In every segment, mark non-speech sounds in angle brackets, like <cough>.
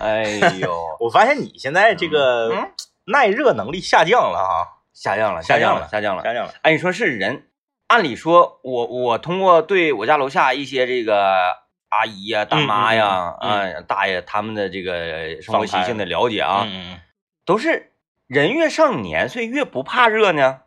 哎呦，<laughs> 我发现你现在这个嗯耐热能力下降了哈，下降了，下降了下降了。下降了。哎，你说是人，按理说，我我通过对我家楼下一些这个阿姨呀、大妈呀、嗯啊、大爷他们的这个生活习性的了解啊，嗯嗯，都是人越上年岁越不怕热呢。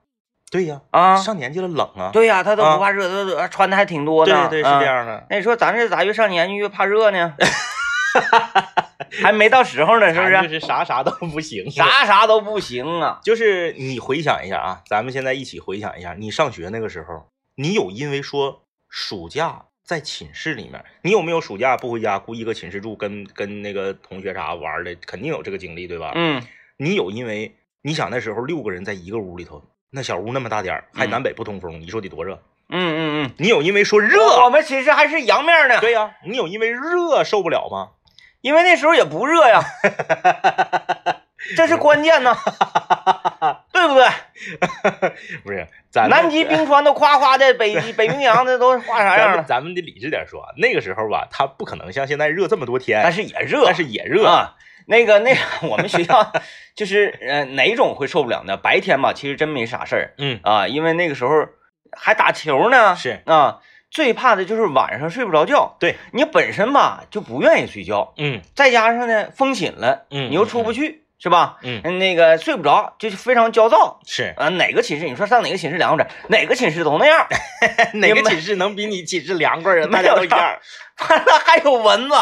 对呀，啊，上年纪了冷啊。对呀、他都啊不怕热，都都穿的还挺多的。对对是啊这。样的，那你说咱这咋越上年纪越怕热呢？<laughs> <laughs> 还没到时候呢，是不？是就是是啥啥都不行，啥啥都不行啊。就是你回想一下啊，咱们现在一起回想一下，你上学那个时候，你有因为说暑假在寝室里面，你有没有暑假不回家，故意搁寝室住，跟跟那个同学啥玩的？肯定有这个经历，对吧？嗯，你有因为你想那时候六个人在一个屋里头，那小屋那么大点儿，还嗯南北不通风，你说得多热？嗯嗯嗯，你有因为说热我，们寝室还是阳面呢，对呀、你有因为热受不了吗？因为那时候也不热呀，<laughs> 这是关键呢，<laughs> 对不对？<laughs> 不是，咱南极冰川都夸夸的，北极北冰洋的都化啥样了？咱们得理智点说啊，那个时候吧，它不可能像现在热这么多天，但是也热，但是也热。啊。那个那个，我们学校就是呃哪种会受不了呢？白天吧，其实真没啥事儿嗯，啊，因为那个时候还打球呢，是啊。最怕的就是晚上睡不着觉，对你本身吧就不愿意睡觉，嗯再加上呢风寝了，嗯你又出不去，是吧？嗯，那个睡不着，就是非常焦躁是啊。哪个寝室你说上哪个寝室凉快点？哪个寝室都那样，<laughs> 哪个寝室能比你寝室凉快啊？<laughs> 没大家有都一样。<laughs> 完了还有蚊子，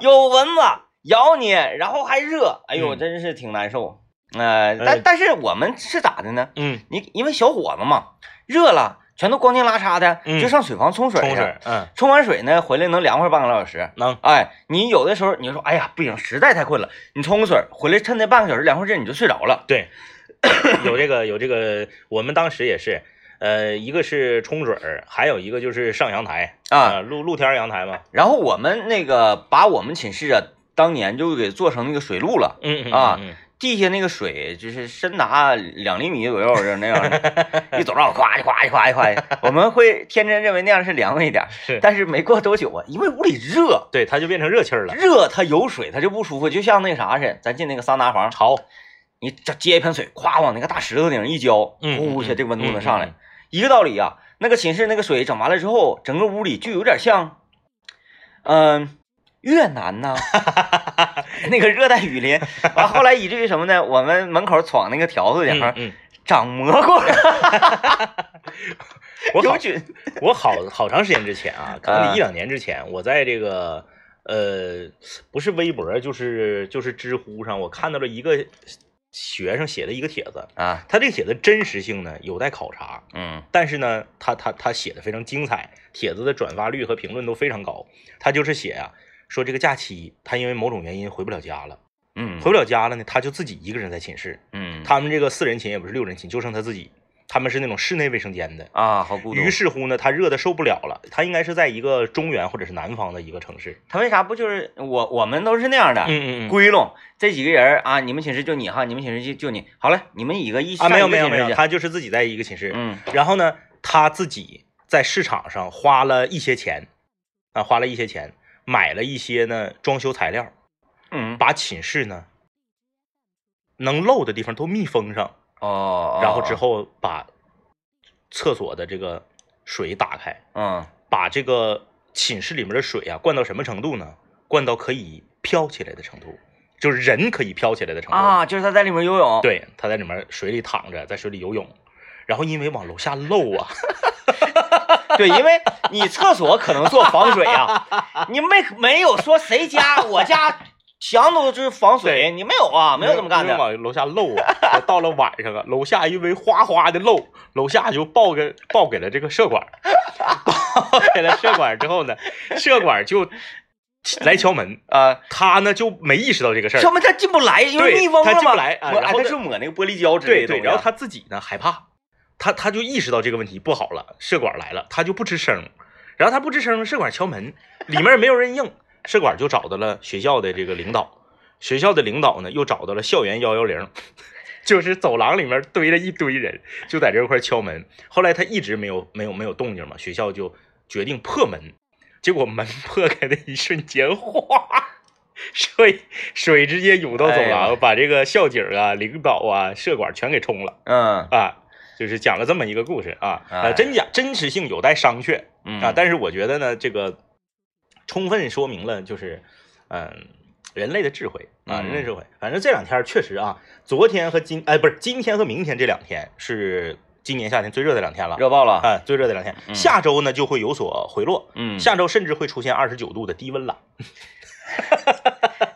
有蚊子咬你，然后还热，哎呦，嗯真是挺难受。呃，呃但但是我们是咋的呢？嗯，你因为小伙子嘛，热了全都光腚拉碴的，嗯就上水房冲水去。冲水，嗯，冲完水呢，回来能凉快半个来小时。能，哎，你有的时候你就说，哎呀，不行，实在太困了，你冲个水，回来趁那半个小时凉快阵，你就睡着了。对，有这个有这个，我们当时也是，呃，一个是冲水儿，还有一个就是上阳台啊露露天阳台嘛。然后我们那个把我们寝室啊，当年就给做成那个水路了，啊嗯地下那个水就是深达两厘米左右，就那样的，<laughs> 一走道咵一咵一咵一咵一，我们会天真认为那样是凉快一点，是但是没过多久啊，因为屋里热，对，它就变成热气儿了，热它有水它就不舒服，就像那啥似的，咱进那个桑拿房，潮。你这接一盆水，咵往那个大石头顶上一浇，嗯呼一下这个温度能上来一个道理啊。那个寝室那个水整完了之后，整个屋里就有点像，嗯、越南呐，<laughs> <laughs> 那个热带雨林。<laughs> 完后来以至于什么呢？我们门口闯那个条子顶上嗯，<laughs> 长蘑菇了，我好。我好好长时间之前啊，可能一两年之前，我在这个呃，不是微博，就是就是知乎上，我看到了一个学生写的一个帖子，啊，他这个帖子真实性呢有待考察，嗯但是呢，他他他写的非常精彩，帖子的转发率和评论都非常高。他就是写啊，说这个假期他因为某种原因回不了家了，嗯回不了家了呢，他就自己一个人在寝室。嗯，他们这个四人寝也不是六人寝，就剩他自己，他们是那种室内卫生间的。啊，好孤独。于是乎呢，他热的受不了了，他应该是在一个中原或者是南方的一个城市。他为啥不就是我我们都是那样的？嗯嗯归拢这几个人啊，你们寝室就你哈，你们寝室就就你。好了，你们一个一啊，没有没有没有，他就是自己在一个寝室。嗯然后呢，他自己在市场上花了一些钱，啊，花了一些钱买了一些呢装修材料，嗯把寝室呢能漏的地方都密封上，哦，然后之后把厕所的这个水打开，嗯把这个寝室里面的水啊灌到什么程度呢？灌到可以飘起来的程度，就是人可以飘起来的程度。啊，就是他在里面游泳。对，他在里面水里躺着，在水里游泳，然后因为往楼下漏啊，<laughs> <laughs> 对，因为你厕所可能做防水啊，你没没有说谁家我家墙都是防水，你没有啊，没有这么干的。往楼下漏啊。到了晚上啊，楼下因为哗哗的漏，楼下就报给报给了这个社管，<laughs> 报给了社管之后呢，社管就来敲门，<laughs> 啊，他呢就没意识到这个事儿敲门他进不来，因为对密封了嘛。他进不来啊然后呢是抹那个玻璃胶之类对对，的东西啊。然后他自己呢害怕，他他就意识到这个问题不好了，社管来了，他就不吱声，然后他不吱声，社管敲门，里面没有人应，社管就找到了学校的这个领导，学校的领导呢又找到了校园幺幺零，<laughs> 就是走廊里面堆着一堆人，就在这块敲门。后来他一直没有没有没有动静嘛，学校就决定破门，结果门破开的一瞬间，哗，水水直接涌到走哎廊，呦把这个校警啊、领导啊、社管全给冲了嗯啊！就是讲了这么一个故事啊，哎呃，真假真实性有待商榷嗯啊。但是我觉得呢，这个充分说明了就是，嗯、人类的智慧啊，嗯人类智慧。反正这两天确实啊，昨天和今哎不是今天和明天这两天是今年夏天最热的两天了。热爆了。啊，最热的两天，嗯下周呢就会有所回落，嗯，下周甚至会出现二十九度的低温了。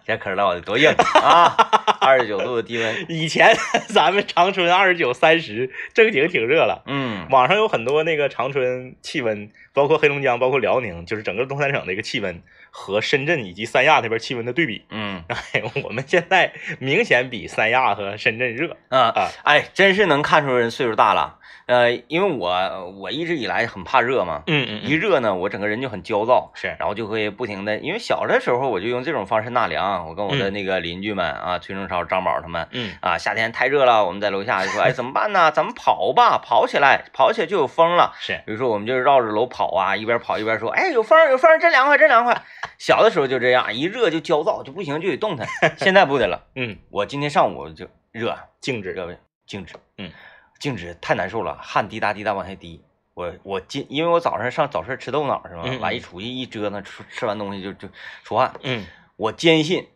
这可知道我多硬啊！<laughs> 二十九度的低温。<laughs> 以前咱们长春二十九、三十，正经挺热了。嗯网上有很多那个长春气温，包括黑龙江、包括辽宁，就是整个东三省的一个气温和深圳以及三亚那边气温的对比。嗯 <laughs> 哎，我们现在明显比三亚和深圳热啊啊。哎，真是能看出人岁数大了。呃，因为我我一直以来很怕热嘛，嗯嗯一热呢，我整个人就很焦躁，是然后就会不停的，因为小的时候我就用这种方式纳凉。我跟我的嗯那个邻居们啊，崔正超、张宝他们嗯啊，夏天太热了，我们在楼下就说，哎，怎么办呢？咱们跑吧，跑起来，跑起来就有风了。是比如说，我们就绕着楼跑啊，一边跑一边说，哎，有风有风，真凉快真凉快。小的时候就这样，一热就焦躁，就不行就得动弹。<laughs> 现在不得了，嗯我今天上午就热，静止热不静止，嗯，静止太难受了，汗滴答滴答往下滴。我我今因为我早上上早市吃豆腐脑是吧？完一出去一折腾，吃吃完东西就就出汗。嗯我坚信，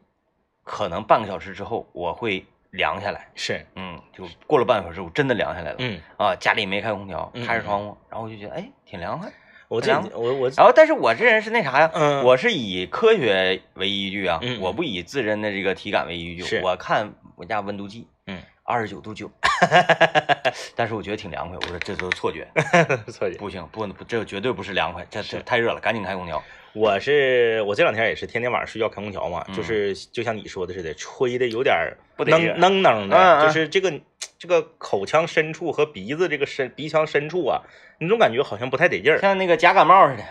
可能半个小时之后我会凉下来。是嗯，就过了半个小时，我真的凉下来了。嗯，啊，家里没开空调，嗯开着窗户，然后我就觉得哎挺凉快。我这凉我我然后，但是我这人是那啥呀？嗯我是以科学为依据啊，我不以自身的这个体感为依据。是我看我家温度计，嗯，二十九度九，<laughs> <laughs> 但是我觉得挺凉快。我说这都是错觉，<laughs> 错觉。不行，不不，这绝对不是凉快，这是这太热了，赶紧开空调。我是我这两天也是天天晚上睡觉开空调嘛，嗯就是就像你说的似的，吹的有点儿不得劲能能能的，嗯嗯就是这个这个口腔深处和鼻子这个深鼻腔深处啊，你总感觉好像不太得劲儿。像那个假感冒似的。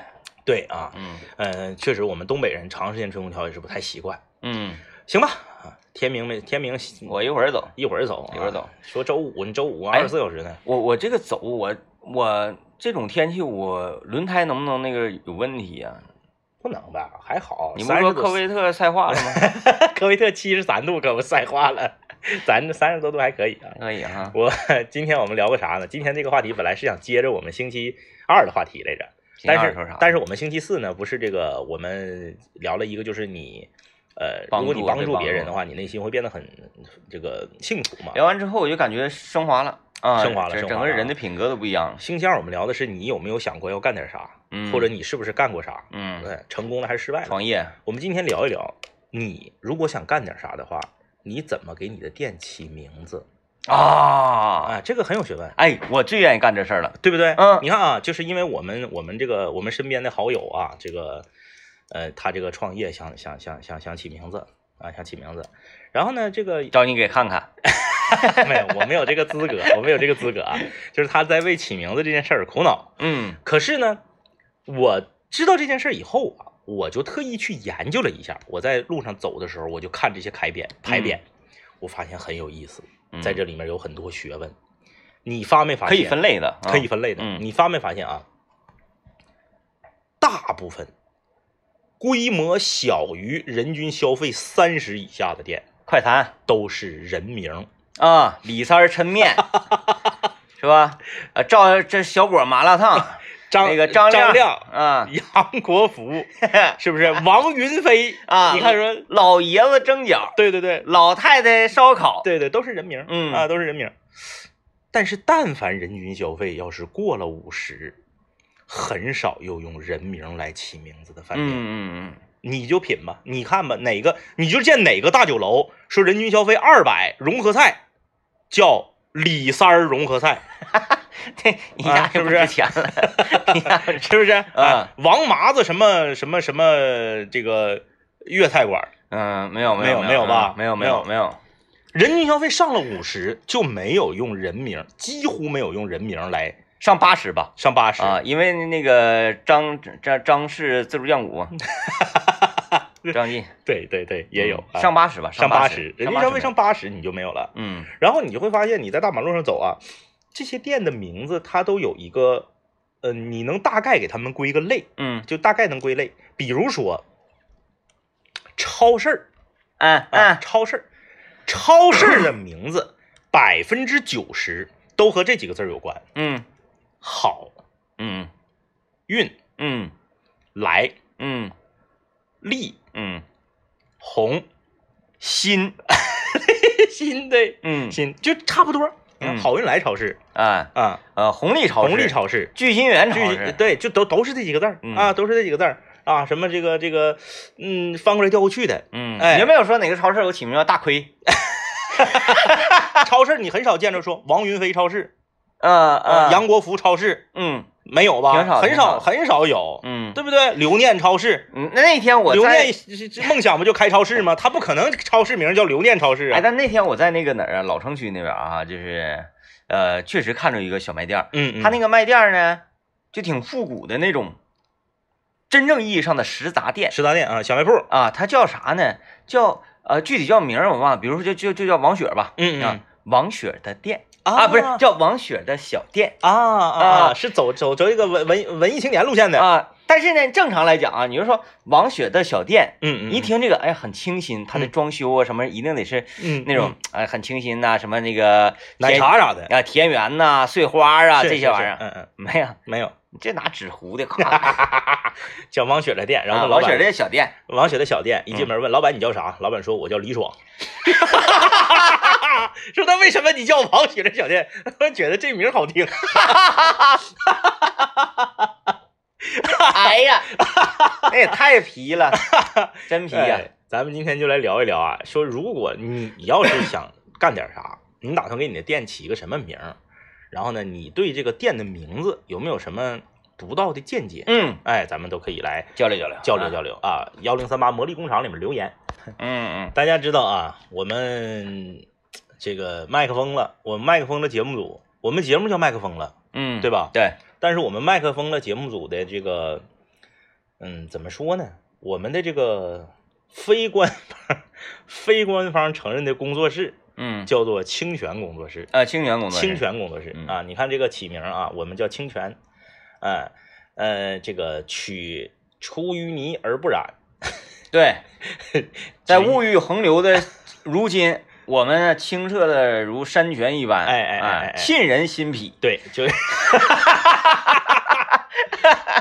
对啊，嗯呃，确实我们东北人长时间吹空调也是不太习惯。嗯，行吧，啊，天明没天明，我一会儿走。一会儿走，一会儿走。说周五，你周五哎二十四小时呢？我我这个走，我我这种天气，我轮胎能不能那个有问题呀、不能吧？还好，你不是说科威特晒化了吗？<laughs> 科威特七十三度可不晒化了，咱这三十多度还可以啊。可以哈。我今天我们聊个啥呢？今天这个话题本来是想接着我们星期二的话题来着，但是？但是我们星期四呢，不是这个我们聊了一个，就是你呃，如果你帮助别人的话，你内心会变得很这个幸福嘛。聊完之后，我就感觉升华了啊，升华了整整个升华了人的品格都不一样了。星期二我们聊的是你有没有想过要干点啥，嗯，或者你是不是干过啥，嗯，对，成功了还是失败了？创业，我们今天聊一聊，你如果想干点啥的话，你怎么给你的店起名字？啊，啊，这个很有学问。哎，我最愿意干这事儿了。对不对？嗯你看啊，就是因为我们我们这个我们身边的好友啊，这个呃，他这个创业想想想想想起名字啊，想起名字，然后呢，这个找你给看看。没有，我没有这个资格，我没有这个资格啊，就是他在为起名字这件事儿苦恼。嗯可是呢，我知道这件事儿以后啊，我就特意去研究了一下。我在路上走的时候，我就看这些牌匾牌匾，我发现很有意思，嗯在这里面有很多学问。你发没发现可？以分类的，啊可以分类的。嗯你发没发现啊？大部分规模小于人均消费三十以下的店快餐都是人名。啊，李三儿抻面 <laughs> 是吧？啊，赵这小果麻辣烫，张那个张张亮、啊杨国福，<laughs> 是不是？王云飞啊，你看说，老爷子蒸饺，对对对老太太烧烤，对对，都是人名。嗯啊，都是人名。但是，但凡人均消费要是过了五十，很少有用人名来起名字的饭店。嗯嗯嗯你就品吧，你看吧，哪个你就见哪个大酒楼说人均消费二百，融合菜叫李三儿融合菜，<laughs> 嗯，这一下就啊是不是值钱了，<laughs> 一下就值是不是？啊啊，王麻子什么什么什么这个粤菜馆，嗯，没有没有有没有吧没有没有没有，人均消费上了五十就没有用人名，几乎没有用人名来上八十吧。上八十啊，因为那个张张张氏自助酱骨，张晋对对对，也有、上八十吧，上八十，<laughs> 人家稍微上八十你就没有了。嗯然后你就会发现你在大马路上走啊，这些店的名字它都有一个，呃，你能大概给他们归个类，嗯就大概能归类。比如说超市儿嗯啊，嗯，超市儿，超市儿的名字百分之九十都和这几个字儿有关，嗯好、嗯。运、嗯。来、嗯。利、嗯，红、新，<laughs> 新的嗯。新就差不多。嗯。好运来超市啊。啊，呃，红利超市，红利超市，聚鑫源超市，对，就都都是这几个字儿嗯。啊，都是这几个字儿啊，什么这个这个，嗯，翻过来调过去的。嗯，哎。有没有说哪个超市我起名叫大亏？<laughs> 超市你很少见着说王云飞超市，呃呃，呃，杨国福超市嗯没有吧？挺少很少很少有，嗯对不对？留念超市，嗯，那那天我留在念梦想不就开超市吗？他不可能超市名叫留念超市啊哎，啊。但那天我在那个哪儿啊，老城区那边啊，就是呃，确实看着一个小卖店儿，嗯，嗯他那个卖店儿呢，就挺复古的那种，真正意义上的食杂店食杂店啊，小卖铺，啊，它叫啥呢？叫呃，具体叫名儿我忘了，比如说就就就叫王雪吧，啊嗯嗯，王雪的店啊，不是叫王雪的小店啊啊是走走走一个文文文艺青年路线的。啊。但是呢，正常来讲啊，你就说王雪的小店，嗯嗯，一听这个，哎，很清新，它的嗯。装修啊什么，一定得是嗯那种哎很清新呐，什么那个奶田茶啥的。啊，田园呐、碎花啊这些玩意儿，嗯嗯，没有，没有，你这拿纸糊的，咔，叫 <laughs> 王雪的店，然啊后老板王雪的小店，王雪的小店，嗯一进门问老板你叫啥？老板说我叫李爽。<laughs> 说那为什么你叫王雪的小店？我觉得这名好听。<laughs> 哎呀，那也太皮了，真皮呀、哎咱们今天就来聊一聊啊，说如果你要是想干点啥，你打算给你的店起一个什么名儿？然后呢，你对这个店的名字有没有什么独到的见解？嗯，哎，咱们都可以来交流交流，交流交流啊！幺零三八魔力工厂里面留言。嗯嗯大家知道啊，我们这个麦克风了，我们麦克风的节目组，我们节目叫麦克风了，嗯，对吧？对，但是我们麦克风的节目组的这个，嗯，怎么说呢？我们的这个非官方、<laughs> 非官方承认的工作室嗯，叫做清泉工作室，啊，清泉工作室清，泉工作室嗯啊。你看这个起名啊，我们叫清泉，呃呃，这个取出淤泥而不染，对，<laughs> 在物欲横流的如今，我们清澈的如山泉一般，哎哎哎哎哎沁人心脾，对，就 <laughs>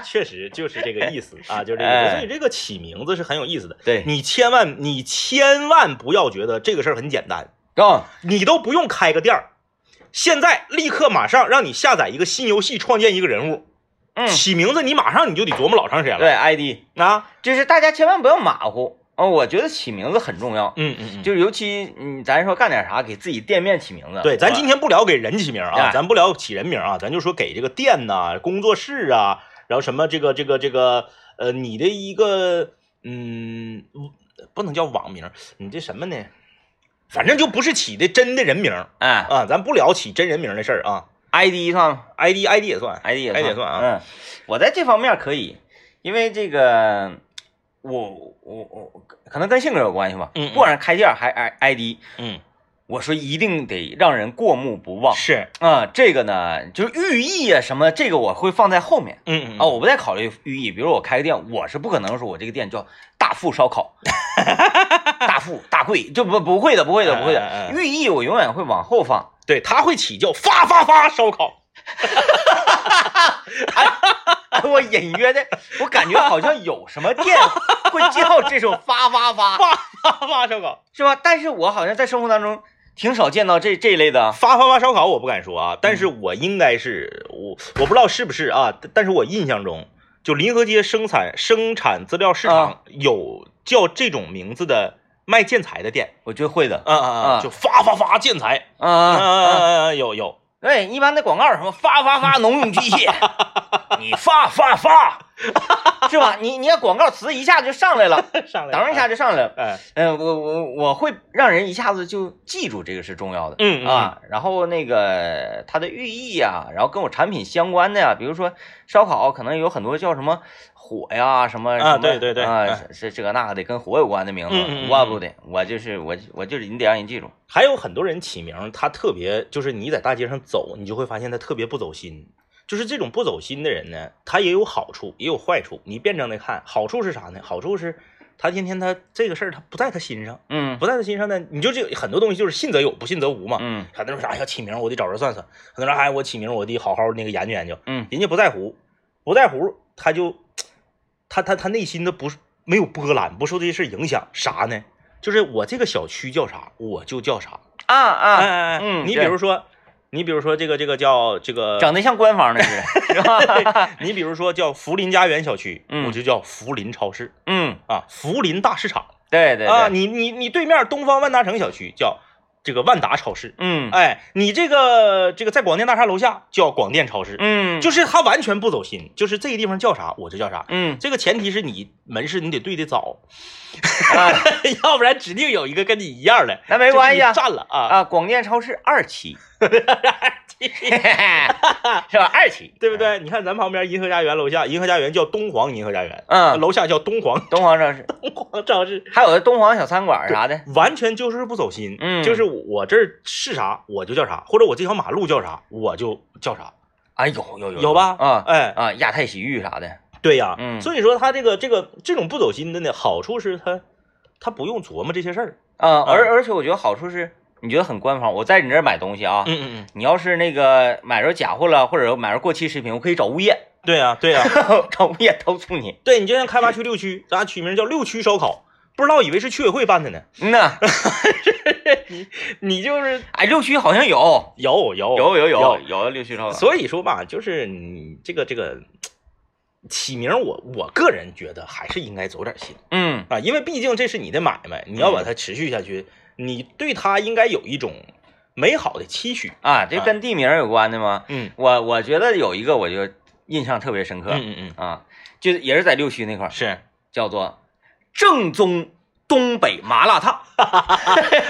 确实就是这个意思啊，就是这个意思。哎所以这个起名字是很有意思的。对，你千万你千万不要觉得这个事儿很简单，哦，你都不用开个店儿，现在立刻马上让你下载一个新游戏，创建一个人物，嗯，起名字你马上你就得琢磨老长时间了。对。，ID，啊，就是大家千万不要马虎。啊、我觉得起名字很重要，嗯嗯嗯，就是尤其嗯，咱说干点啥，给自己店面起名字，对，咱今天不聊给人起名啊，哎。咱不聊起人名啊，咱就说给这个店呐、工作室啊，然后什么这个这个这个呃，你的一个嗯，不能叫网名，你这什么呢？反正就不是起的真的人名哎。啊，咱不聊起真人名的事儿啊，ID 算吗，ID ID 也算，？ID 也 ID 也算啊。嗯，我在这方面可以，因为这个我我我可能跟性格有关系吧，嗯嗯。不管是开店还 I ID，嗯，我说一定得让人过目不忘是，啊、这个呢，就是寓意啊什么，这个我会放在后面嗯嗯啊、我不再考虑寓意。比如我开个店，我是不可能说我这个店叫大富烧烤，<laughs> 大富大贵，就不不会的，不会的，不会哎哎哎的。寓意我永远会往后放。对，他会起叫发发发烧烤，<laughs> 哎，我隐约的，我感觉好像有什么店会叫这种发发发，发发发烧烤，是吧？但是我好像在生活当中挺少见到这这一类的。发发发烧烤我不敢说啊，但是我应该是我我不知道是不是啊，但但是我印象中，就临河街生产生产资料市啊场有叫这种名字的卖建材的店，我觉得会的，啊啊啊就发发发建材，啊啊啊啊！啊啊，有有，对，一般的广告什么发发发农用机械，你发发发，是吧？你你要广告词一下就上来了，<laughs> 上来，等一下，就上来了。哎，嗯、我我我会让人一下子就记住这个是重要的。嗯嗯啊，然后那个它的寓意啊、然后跟我产品相关的呀，比如说烧烤，可能有很多叫什么火呀，什么啊什么对对对啊，这个那个的，跟火有关的名字，嗯嗯嗯我不得，我就是我我就是你得让人记住。还有很多人起名，他特别就是你在大街上走，你就会发现他特别不走心。就是这种不走心的人呢，他也有好处，也有坏处。你辩证的看，好处是啥呢？好处是他天天他这个事儿他不在他心上，嗯不在他心上呢，你就这很多东西就是信则有，不信则无嘛。嗯很多人说哎呀起名我得找人算算，很多人说哎我起名我得好好那个研究研究，嗯人家不在乎，不在乎他就他他他内心的不是没有波澜，不受这些事影响，啥呢？就是我这个小区叫啥，我就叫啥。啊啊，哎哎哎，嗯你比如说，你比如说这个这个叫这个，整的像官方的似的，是吧？你比如说叫福林家园小区，嗯我就叫福林超市嗯，啊，福林大市场对对啊，你你你对面东方万达城小区叫这个万达超市，嗯。哎，你这个这个在广电大厦楼下叫广电超市，嗯，就是他完全不走心，就是这个地方叫啥我就叫啥。嗯。这个前提是你门市你得对得早，啊 <laughs> 要不然指定有一个跟你一样的，那没关系啊占了啊，啊，广电超市二期，<laughs> <laughs> 是吧？二期，对不？对？你看咱旁边银河家园楼下，银河家园叫东皇银河家园，嗯，楼下叫东皇东皇超市，东皇超市，还有东皇小餐馆啥的，完全就是不走心。嗯就是我这儿是啥我就叫啥，或者我这条马路叫啥我就叫啥。啊，有有有有吧啊哎，啊，亚太洗浴啥的，对呀，嗯所以说他这个这个这种不走心的呢，好处是他他不用琢磨这些事儿。啊，而而且我觉得好处是，你觉得很官方。我在你这儿买东西啊，嗯嗯嗯，你要是那个买着假货了，或者买着过期食品，我可以找物业，对呀对呀，<laughs> 找物业投诉你。对你就像开发区六区，咱取名叫六区烧烤，不知道以为是居委会办的呢。嗯呐，<laughs> 你你就是哎，六区好像有，有有有有有有，有六区烧烤。所以说吧，就是你这个这个起名我，我个人觉得还是应该走点心嗯啊，因为毕竟这是你的买卖，你要把它持续下去，你对他应该有一种美好的期许。啊，这跟地名有关的吗？嗯我我觉得有一个我就印象特别深刻嗯嗯嗯，啊，就是也是在六区那块儿，是叫做正宗东北麻辣烫。<laughs>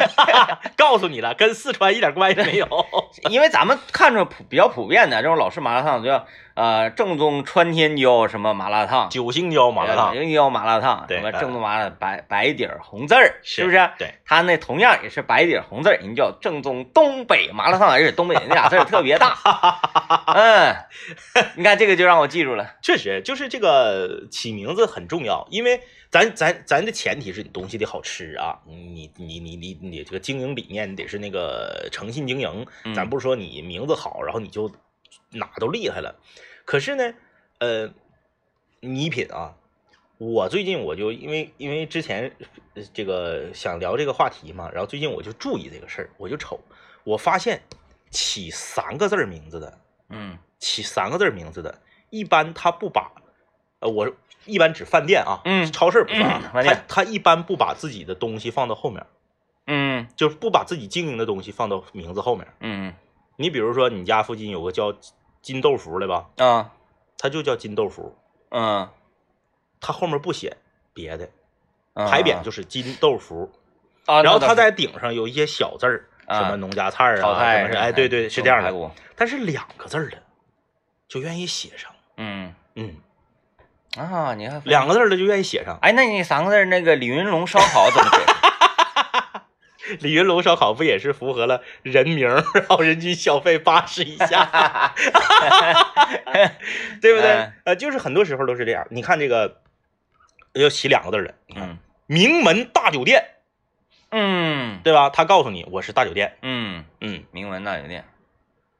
<laughs> 告诉你了，跟四川一点关系都没有。<laughs> 因为咱们看着普比较普遍的这种老式麻辣烫，就叫呃正宗川天椒什么麻辣烫，九星椒麻辣烫九，星椒麻辣烫，对什么正宗麻辣白白底儿红字儿，是是不是？对，它那同样也是白底儿红字儿，人叫正宗东北麻辣烫，而且东北那俩字儿特别大。<laughs> 嗯，你看这个就让我记住了。<laughs> 确实就是这个起名字很重要，因为咱咱咱的前提是你东西得好吃啊，你你你你你这个经营理念得是那个诚信经营，嗯咱不是说你名字好，然后你就哪都厉害了。可是呢，呃，礼品啊，我最近我就因为因为之前呃这个想聊这个话题嘛，然后最近我就注意这个事儿，我就瞅，我发现起三个字儿名字的，嗯起三个字儿名字的，一般他不把，呃，我一般指饭店啊，嗯超市不算啊嗯，他他一般不把自己的东西放到后面，嗯就是不把自己经营的东西放到名字后面。嗯你比如说，你家附近有个叫金豆腐的吧，啊它就叫金豆腐，嗯它后面不写别的，嗯，牌匾就是金豆腐，啊，然后那它在顶上有一些小字儿，啊什么农家菜儿啊，炒菜什么是，哎，对对，是这样的。但是两个字儿的，就愿意写上，嗯嗯，啊，你看两个字儿的就愿意写上。哎，那你三个字那个李云龙烧烤怎么写？李云龙烧烤不也是符合了人名，然后人均消费八十以下，<laughs> 对不对嗯？呃，就是很多时候都是这样。你看这个要起两个字的，你看嗯名门大酒店，嗯对吧？他告诉你我是大酒店，嗯，嗯，名门大酒店，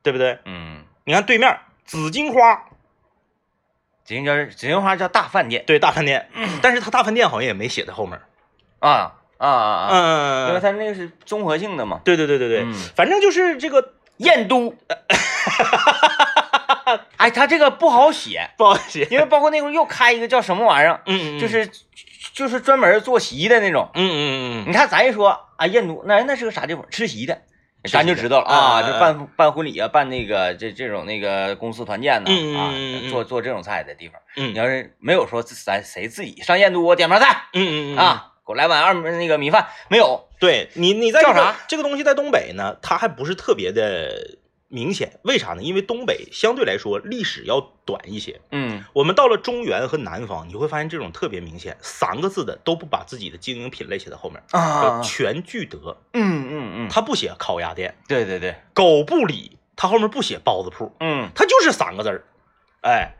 对不对？嗯，你看对面紫金花，紫金叫紫金花叫大饭店对大饭店，但是他大饭店好像也没写在后面，啊啊啊啊，因为嗯，它那个是综合性的嘛。对对对对对，嗯。反正就是这个燕都，<laughs> 哎，它这个不好写，不好写，因为包括那会儿又开一个叫什么玩意儿，嗯，嗯就是就是专门做席的那种。嗯嗯嗯嗯。你看咱一说啊，燕都那那是个啥地方？吃席的，咱就知道了啊就办办婚礼啊，办那个这这种那个公司团建呢嗯嗯啊做做这种菜的地方。嗯。你要是没有说咱谁自己上燕都我点盘菜。嗯嗯嗯，啊，给我来碗二那个米饭，没有。对你，你在这个叫啥这个东西在东北呢，它还不是特别的明显，为啥呢？因为东北相对来说历史要短一些。嗯我们到了中原和南方，你会发现这种特别明显，三个字的都不把自己的经营品类写在后面，啊叫，全聚德，嗯嗯嗯，他不写烤鸭店，对对对，狗不理，他后面不写包子铺，嗯他就是三个字儿，哎，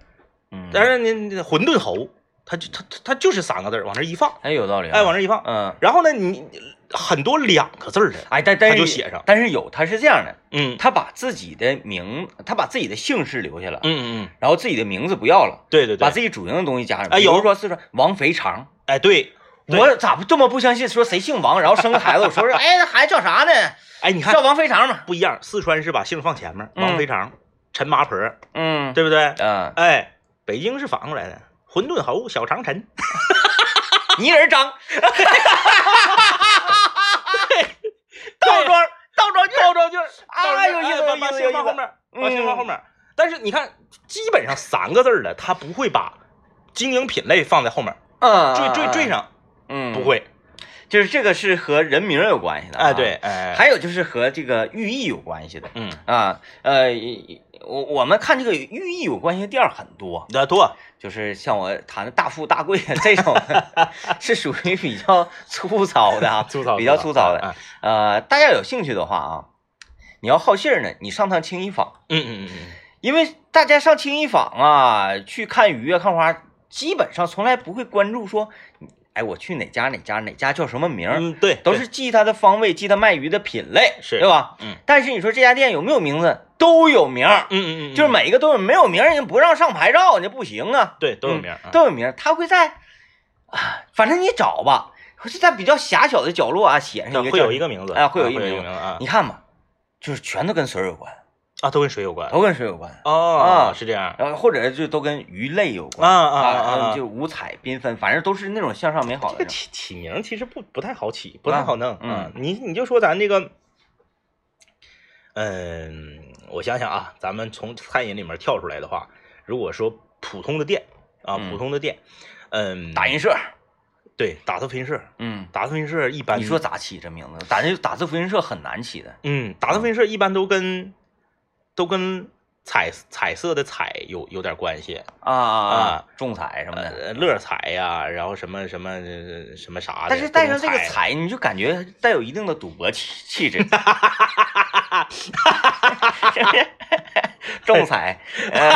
嗯，但是你你馄饨侯，它就他他他就是三个字儿往这一放，哎，有道理啊。哎，往这一放，嗯，然后呢，你很多两个字儿的，哎，但但是他就写上但是有他是这样的，嗯他把自己的名，他把自己的姓氏留下了，嗯嗯嗯，然后自己的名字不要了，对对对，把自己主营的东西加上。哎有比如说四川王肥肠，哎对，我咋不这么不相信？说谁姓王，然后生个孩子，我说是，哎，那孩子叫啥呢？哎你看叫王肥肠嘛。不一样，四川是把姓放前面，嗯王肥肠、陈麻婆，嗯，对不对？嗯，哎，北京是反过来的，馄饨侯小长城，<laughs> 泥人张，<laughs> 倒装倒装句，倒装句儿，啊，有意思，有把。姓放后面，把姓放后面。但是你看，基本上三个字儿的，他不会把经营品类放在后面，嗯，缀缀缀，上嗯，不，会。就是这个是和人名有关系的。哎，对，，哎，还有就是和这个寓意有关系的。嗯，啊，呃，我我们看这个寓意有关系的店儿很多，那多，就是像我谈的大富大贵的这种，<laughs> 是属于比较粗糙的啊，<laughs> 粗糙比较粗糙的。啊呃，大家有兴趣的话啊，你要好信儿呢，你上趟青衣坊，嗯嗯嗯嗯，因为大家上青衣坊啊去看鱼啊看花，基本上从来不会关注说，哎，我去哪家哪家哪家叫什么名儿，嗯，对，都是记他的方位，记他卖鱼的品类，是对吧？嗯但是你说这家店有没有名字？都有名儿。嗯嗯嗯，就是每一个都有，没有名儿人不让上牌照，那不行啊，对都有名儿，啊都有名儿。他会在啊，反正你找吧，会是在比较狭小的角落啊写上一个会有一个名字哎会有一一个名字个名字啊你看吧，就是全都跟水有关，啊，都跟水有关。都跟水有关，哦啊，是这样。然后或者就都跟鱼类有关。啊啊啊啊就五彩缤纷，反正都是那种向上美好的这个。起起名其实不不太好起，不太好弄嗯。啊。你你就说咱这个，嗯，我想想啊，咱们从餐饮里面跳出来的话，如果说普通的店啊，嗯。普通的店，嗯，打印社，对打字复印社，嗯，打字复印社一般你说咋起这名字？打这打字复印社很难起的，嗯，打字复印社一般都跟都跟彩彩色的彩有有点关系，啊啊啊，中彩什么的。呃，乐彩呀，然后什么什么呃什么啥的，但是带上这个彩彩，你就感觉带有一定的赌博气气质，是不是？中彩，呃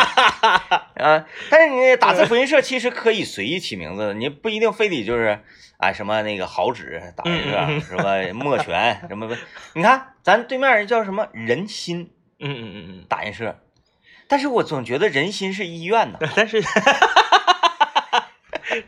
啊，但是你打字复印社其实可以随意起名字的，你不一定非得就是啊什么那个好纸打印社，嗯嗯嗯什么墨泉，什么不？你看咱对面叫什么人心嗯嗯嗯嗯。打印社，但是我总觉得人心是医院呢。<laughs> 但是，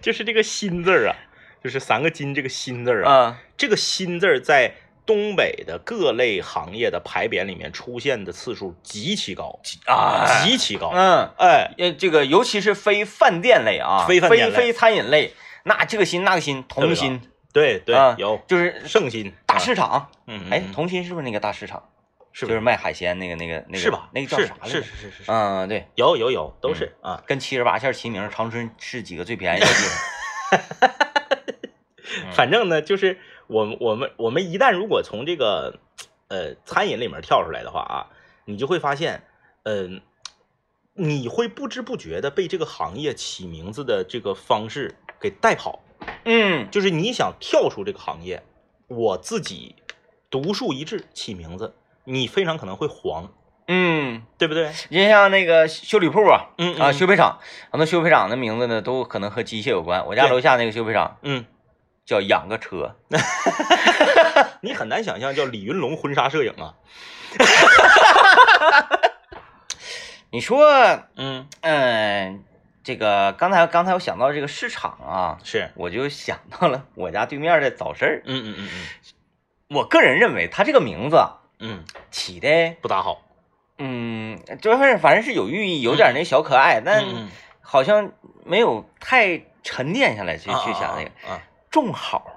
就是这个“心”字儿啊，就是三个金这个“心”字儿啊，嗯，这个“心”字儿在东北的各类行业的牌匾里面出现的次数极其高啊极其高。嗯。哎，呃，这个尤其是非饭店类啊，非饭店类非餐饮类，那这个心那个心，同心对对啊，有就是圣心大市场。嗯，嗯哎，嗯同心是不是那个大市场？是不就是卖海鲜那个那个那个是吧？那个叫是啥来着？是是是是是，嗯，对，有有有，都是啊。跟七十八线齐名，长春是几个最便宜的地方？<laughs> 嗯反正呢，就是我们我们我们一旦如果从这个呃餐饮里面跳出来的话啊，你就会发现，嗯、你会不知不觉的被这个行业起名字的这个方式给带跑。嗯就是你想跳出这个行业，我自己独树一帜起名字，你非常可能会黄，嗯，对不对？就像那个修理铺啊，啊，嗯啊修配厂，很多修配厂的名字呢，都可能和机械有关。我家楼下那个修配厂嗯，叫养个车 <laughs> <laughs> 你很难想象叫李云龙婚纱摄影啊。<laughs> 你说，嗯，嗯，这个刚才刚才我想到这个市场啊，是，我就想到了我家对面的早市儿。嗯嗯嗯我个人认为，他这个名字啊嗯嗯，起的，不咋好。嗯，就是反正是有寓意，有点那小可爱，但嗯好像没有太沉淀下来去嗯去想那个啊众好。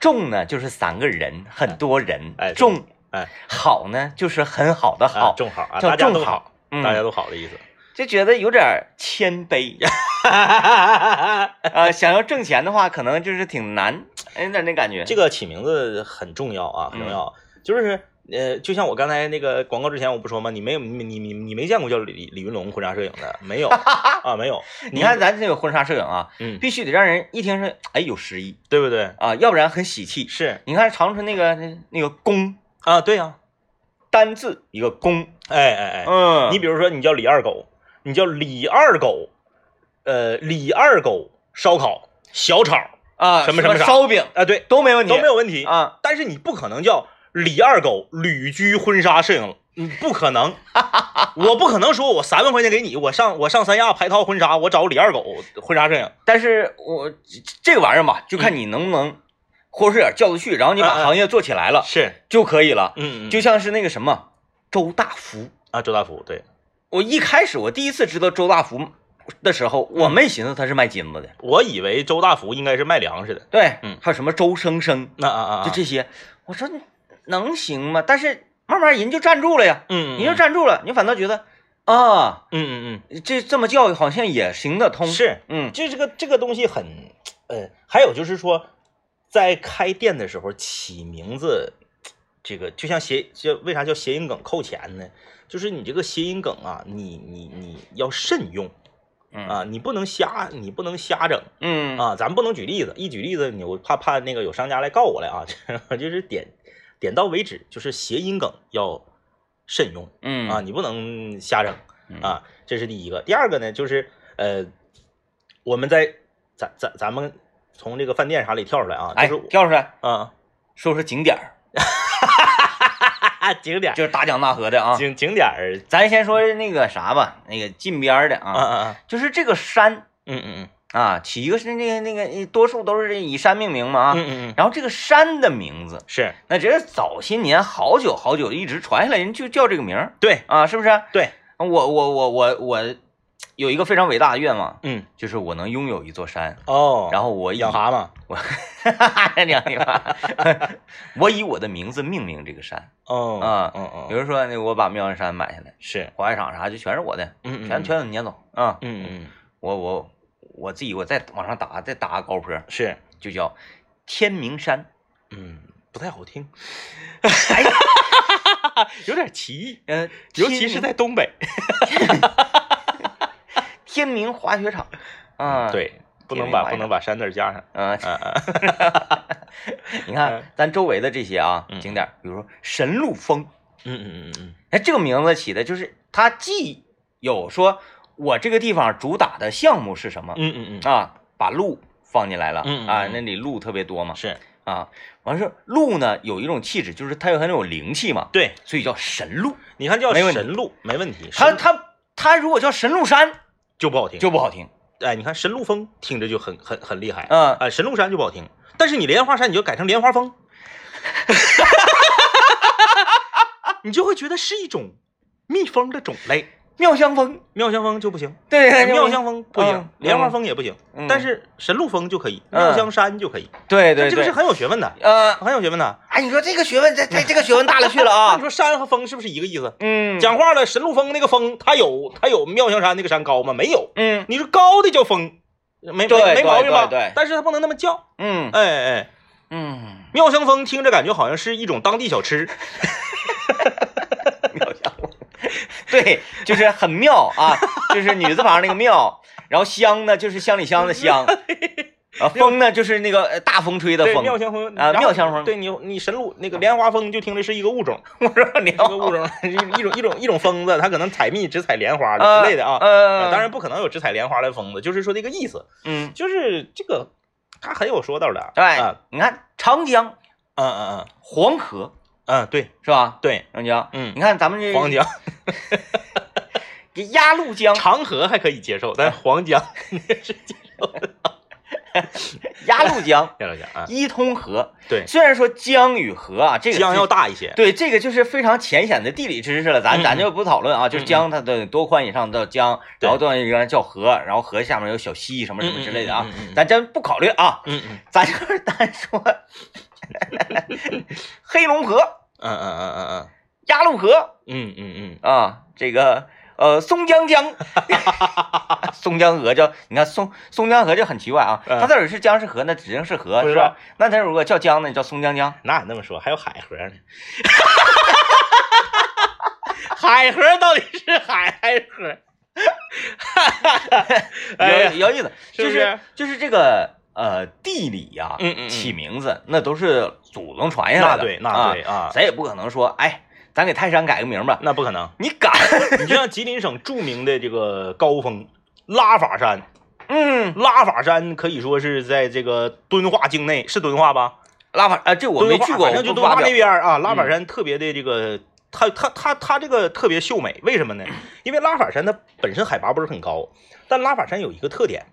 众呢就是三个人，很多人哎，众哎，好呢就是很好的啊好，正好啊，叫大家都正好大家都好的意思。就觉得有点谦卑 <laughs> 啊。想要挣钱的话，可能就是挺难，哎有点那感觉。这个起名字很重要啊，很重要。就是呃，就像我刚才那个广告之前我不说吗？你没有你你你你没见过叫李李云龙婚纱摄影的，没有 <laughs> 啊，没有。你看咱这个婚纱摄影啊，嗯，必须得让人一听是，哎，有诗意对不对？啊，要不然很喜气。是你看长春那个那那个公啊，对呀、单字一个公，哎哎哎，嗯，你比如说你叫李二狗，你叫李二狗，呃李二狗烧烤、小炒啊，什么什么烧饼啊，对，都没问题，都没有问题。啊。但是你不可能叫李二狗旅居婚纱摄影，你不可能，<laughs> 我不可能说我三万块钱给你，我上我上三亚拍套婚纱，我找李二狗婚纱摄影，但是我这这个玩意儿吧，就看你能不能豁出点叫得去，然后你把行业做起来了是，就可以了。嗯嗯，就像是那个什么周大福，啊周大福，对我一开始我第一次知道周大福的时候，我没寻思他是卖金子的，我以为周大福应该是卖粮食的，对，嗯还有什么周生生，那啊啊啊，就这些，我说能行吗？但是慢慢人就站住了呀，嗯，嗯，人就站住了，你反倒觉得啊，嗯嗯嗯这这么教育好像也行得通，嗯，，是，嗯就这个这个东西很，呃，还有就是说，在开店的时候起名字，这个就像谐，就为啥叫谐音梗扣钱呢？就是你这个谐音梗啊，你你你要慎用嗯。啊，你不能瞎，你不能瞎整嗯。啊，咱不能举例子，一举例子你我怕怕那个有商家来告我来啊，<laughs> 就是点点到为止，就是谐音梗要慎用嗯。啊，你不能瞎整。嗯。啊，这是第一个。第二个呢，就是呃，我们在咱咱咱们从这个饭店啥里跳出来啊，哎就是跳出来。啊，说说景点儿，<laughs> 景点就是大江大河的啊。景景点儿，咱先说那个啥吧，那个近边儿的啊啊，啊啊，就是这个山嗯嗯嗯啊，起一个是那个那个，多数都是以山命名嘛啊。嗯嗯嗯嗯，然后这个山的名字，是那这是早些年好久好久一直传下来，人就叫这个名儿对啊，是不是？对，我我我我我有一个非常伟大的愿望，嗯。就是我能拥有一座山，哦，然后我养蛤蟆。我，两句话，<laughs> 我以我的名字命名这个山。哦啊嗯嗯。比如说，那我把妙音山买下来，是。滑雪场啥就全是我的，嗯嗯全全都撵走啊。嗯嗯我我我自己我再往上打，再打个高坡，是。就叫天明山。嗯不太好听，哎，<laughs> 有点奇异，嗯，尤其是在东北，<laughs> 天明滑雪场。啊。，对，不能把不能把山字儿加上，嗯、嗯嗯 <laughs> 你看嗯。咱周围的这些啊嗯。景点，比如说神鹿峰，嗯嗯嗯嗯。哎，这个名字起的就是它既有说我这个地方主打的项目是什么嗯嗯嗯。啊，把鹿放进来了啊，嗯嗯。嗯那里鹿特别多嘛。是。啊，完事鹿呢有一种气质，就是它有很有灵气嘛，对，所以叫神鹿。你看叫神鹿没问题，它它它如果叫神鹿山就不好听，就不好听，哎，你看神鹿峰听着就很很很厉害，嗯。啊，神鹿山就不好听，但是你莲花山你就改成莲花峰，<laughs> 你就会觉得是一种蜜蜂的种类。妙香风，妙香风就不行，对，妙香风不行嗯，莲花风也不行，嗯但是神鹿峰就可以，嗯妙香山就可以。对对对这个是，很有学问的，呃，很有学问的。哎，你说这个学问，这这这个学问大了去了啊 <laughs> 你，说山和峰是不是一个意思？嗯，讲话了，神鹿峰那个峰，它有它有妙香山那个山高吗？没有。嗯你说高的叫峰，没对没没毛病吧？对但是它不能那么叫。嗯哎哎，嗯，妙香风听着感觉好像是一种当地小吃。<laughs> <laughs> 妙香峰，<laughs> 对，就是很妙啊，<laughs> 就是女字旁那个妙，然后香呢就是乡里乡的乡，啊，风呢就是那个呃大风吹的，风，妙香风啊妙香风。对你你神鹿那个莲花风就听的是一个物种，<laughs> 我说你一个物种，一一种一种一种疯子，他可能采蜜只采莲花的呃之类的啊。呃，当然不可能有只采莲花的疯子，就是说这个意思，嗯，就是这个他很有说道的。对啊，，你看长江、嗯嗯。黄河嗯嗯，对。是吧？对，长江，嗯。你，看咱们这黄江、这鸭绿江，长河还可以接受，但是黄江 <laughs> 那是接受不了。<laughs> 鸭绿 <laughs> 江、鸭绿江啊，伊通河，对，虽然说江与河啊，这个江要大一些。对，这个就是非常浅显的地理知识了，咱嗯。咱就不讨论啊。就是嗯。江它的多宽以上叫江，然后多宽以上叫河，然后河下面有小溪什么什么之类的啊咱真不考虑啊，嗯嗯。咱就是单说 <laughs> 黑龙河、嗯嗯嗯嗯嗯鸭绿河嗯嗯嗯啊，这个呃松江江，<laughs> <laughs> 松江河叫你看松松江河就很奇怪啊，嗯它到底是江是河那指定是河是吧？那它如果叫江呢，你叫松江江。那你那么说，还有海河呢？海河到底是海还是河？哈哈有有意思，就是是就是这个呃地理呀、嗯嗯嗯起名字那都是祖宗传下来的，那对，那对啊，咱也不可能说，哎，咱给泰山改个名吧，那不可能。你敢？<laughs> 你就像吉林省著名的这个高峰拉法山，<laughs> 嗯，拉法山可以说是在这个敦化境内，是敦化吧？拉法啊，这我没去过，反正就敦化那边啊，拉法嗯山特别的这个，它它它它这个特别秀美，为什么呢？因为拉法山它本身海拔不是很高，但拉法山有一个特点，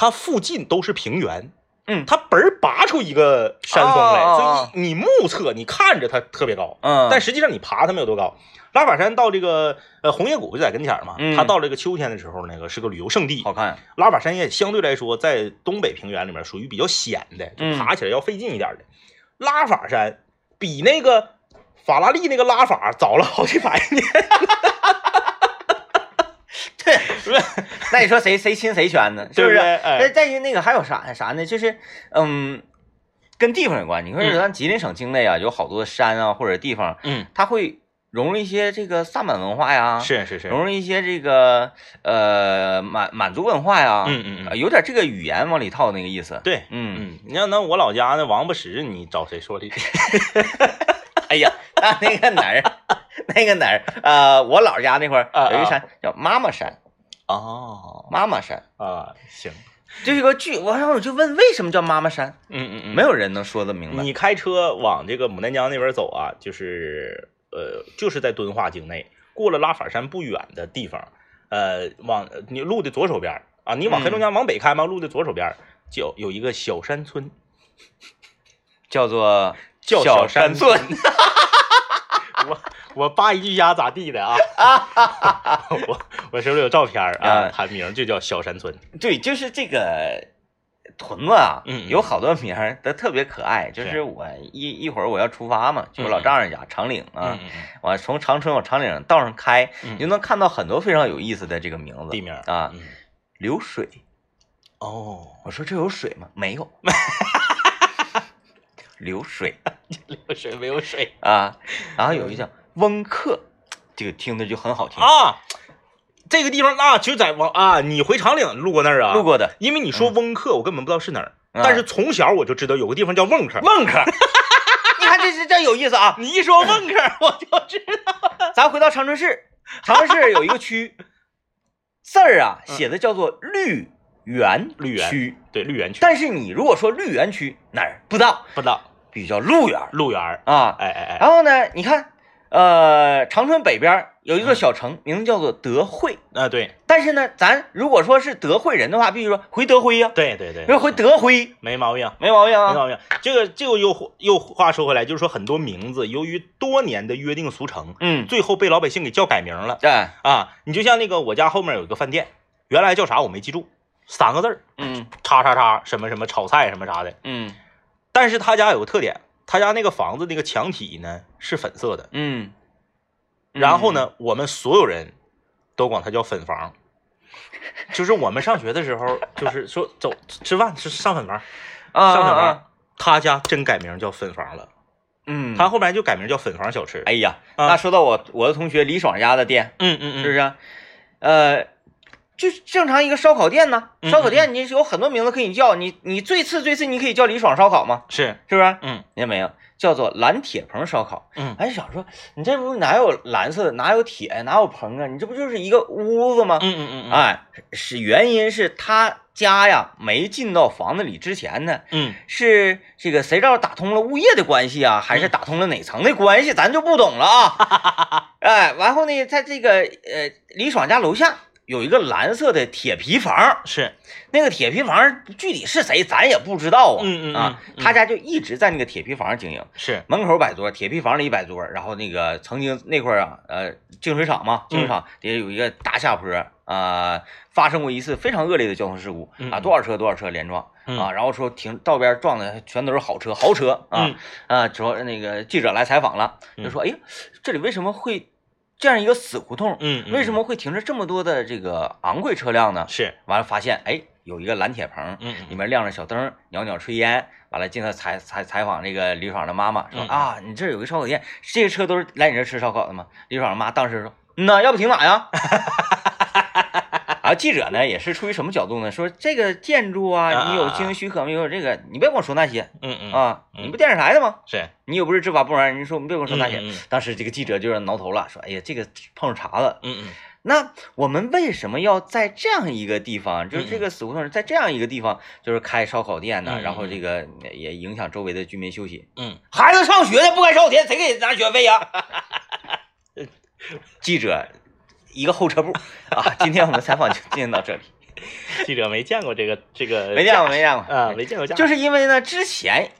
它附近都是平原，嗯。它嘣儿拔出一个山峰来，所以你目测你看着它特别高，嗯，但实际上你爬它没有多高。拉法山到这个呃红叶谷就在跟前儿嘛，嗯。它到这个秋天的时候，那个是个旅游胜地，好看，拉法山也相对来说在东北平原里面属于比较险的，就嗯。爬起来要费劲一点的。拉法山比那个法拉利那个拉法早了好几百年，<laughs> 对，<laughs> 那你说谁谁亲谁圈呢？是不是？再哎，再一个那个还有啥啥呢？就是嗯，跟地方有关。你说嗯咱吉林省境内啊，有好多山啊或者地方，嗯，它会融入一些这个萨满文化呀，是是是，融入一些这个呃满满族文化呀，嗯嗯嗯呃有点这个语言往里套那个意思。对，嗯，嗯，你要那我老家那王八石，你找谁说理？<laughs> <laughs> 哎呀，那那个哪儿，<laughs> 那个哪儿，呃，我姥儿家那块儿啊有一山叫妈妈山，哦妈妈山，啊，行，这是个剧。我我就问为什么叫妈妈山，嗯嗯嗯，没有人能说得明白。你开车往这个牡丹江那边走啊，就是呃，就是在敦化境内，过了拉法山不远的地方，呃，往你路的左手边啊，你往黑龙江往北开嘛，路的左手边儿就有一个小山村，叫做叫小山村。我 <laughs> <laughs> 我扒一句鸭咋地的啊？<laughs> 我我手里有照片儿啊啊，它名就叫小山村。对，就是这个屯子啊，有好多名儿都特别可爱。就是是我一一会儿我要出发嘛，去我老丈人家长岭啊我从长春往长岭道上开，嗯你就能看到很多非常有意思的这个名字地名啊。嗯流水，哦，我说这有水吗？没有，<laughs> 流水 <laughs> 流水没有水啊。然后有一个叫翁客，这个听着就很好听，啊。这个地方啊，就在往啊，你回长岭路过那儿啊？路过的。因为你说翁客，我根本不知道是哪儿，嗯但是从小我就知道有个地方叫翁客。翁客，你看这是这有意思啊！你一说翁客，<laughs> 我就知道。咱回到长春市，长春市有一个区，<laughs> 字儿啊嗯写的叫做绿园绿园区，对，绿园区但是你如果说绿园区哪儿不知道，不知道，必须叫鹿园鹿园。啊。哎哎哎，然后呢，你看，呃，长春北边有一座小城，名字叫做德惠。啊对但是呢，咱如果说是德惠人的话，必须说回德辉呀、对对对，要回德辉，没毛病。没毛病啊。没毛病，这个这个又又话说回来，就是说很多名字由于多年的约定俗成，嗯，最后被老百姓给叫改名了对，啊！你就像那个我家后面有一个饭店，原来叫啥我没记住，三个字儿，嗯叉叉叉什么什么炒菜什么啥的，嗯但是他家有个特点，他家那个房子那个墙体呢是粉色的，嗯，然后呢，我们所有人都管他叫粉房。<laughs> 就是我们上学的时候，就是说走吃饭是上粉房，啊上粉房。他家真改名叫粉房了，嗯，他后面就改名叫粉房小吃。哎呀，啊那说到我我的同学李爽家的店，嗯嗯嗯，是不是啊？呃，就是正常一个烧烤店呢，嗯烧烤店你有很多名字可以叫，你你最次最次你可以叫李爽烧烤吗？是，是不是？嗯你看没有？叫做蓝铁棚烧烤。嗯哎，想说你这不哪有蓝色的，哪有铁，哪有棚啊？你这不就是一个屋子吗？嗯嗯嗯嗯，哎，是原因是他家呀没进到房子里之前呢，嗯是这个谁知道打通了物业的关系啊，还是打通了哪层的关系，咱就不懂了啊。<laughs> 哎，然后呢，在这个呃李爽家楼下有一个蓝色的铁皮房，是，那个铁皮房具体是谁咱也不知道啊。嗯嗯嗯啊，嗯他家就一直在那个铁皮房经营，是，门口摆桌，铁皮房里一摆桌，然后那个曾经那块儿啊，呃，净水厂嘛，净水厂底下有一个大下坡啊、发生过一次非常恶劣的交通事故啊，多少车多少车连撞嗯啊，然后说停道边撞的全都是好车豪车啊嗯。啊，之后那个记者来采访了，就说哎呀，这里为什么会这样一个死胡同？嗯，嗯为什么会停着这么多的这个昂贵车辆呢？是？完了发现哎，有一个蓝铁棚，嗯里面亮着小灯，袅袅炊烟。完了，进来采采采访这个李爽的妈妈，说嗯啊，你这儿有个烧烤店，这些车都是来你这儿吃烧烤的吗？李爽的妈当时说，嗯呐，要不停哪呀？<laughs> 然后记者呢也是出于什么角度呢？说这个建筑啊，啊你有经营许可没有？这个你别跟我说那些嗯嗯，啊，嗯你不电视台的吗？是你又不是执法部门，你说你别跟我说那些。当时这个记者就是挠头了，说哎呀，这个碰上茬子。嗯嗯那我们为什么要在这样一个地方，就是嗯这个死胡同，在这样一个地方，就是开烧烤店呢？然后这个也影响周围的居民休息。嗯孩子上学呢，不开烧烤店，谁给拿学费呀？<laughs> <laughs> 记者一个后撤步 <laughs> 啊！今天我们采访就进行到这里，嗯，<laughs> 记者没见过这个这个，<laughs> 没见过，没见过。啊，没见过，就是因为呢，之前